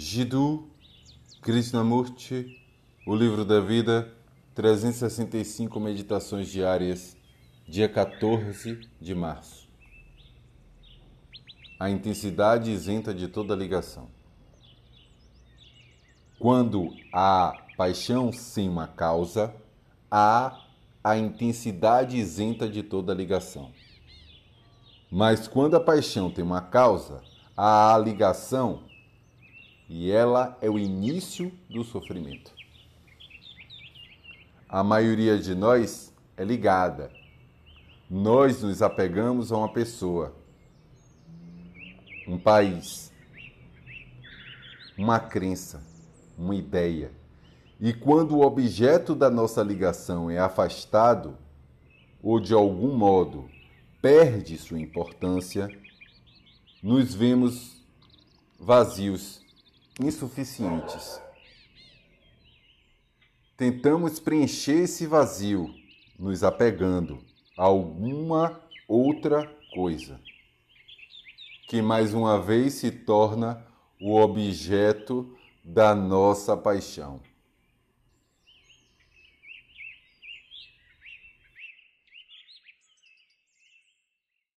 Jiddu Krishnamurti, O Livro da Vida, 365 Meditações Diárias, dia 14 de março. A intensidade isenta de toda ligação. Quando há paixão sem uma causa, há a intensidade isenta de toda ligação. Mas quando a paixão tem uma causa, há a ligação e ela é o início do sofrimento. A maioria de nós é ligada. Nós nos apegamos a uma pessoa, um país, uma crença, uma ideia. E quando o objeto da nossa ligação é afastado, ou de algum modo perde sua importância, nos vemos vazios insuficientes. Tentamos preencher esse vazio nos apegando a alguma outra coisa, que mais uma vez se torna o objeto da nossa paixão.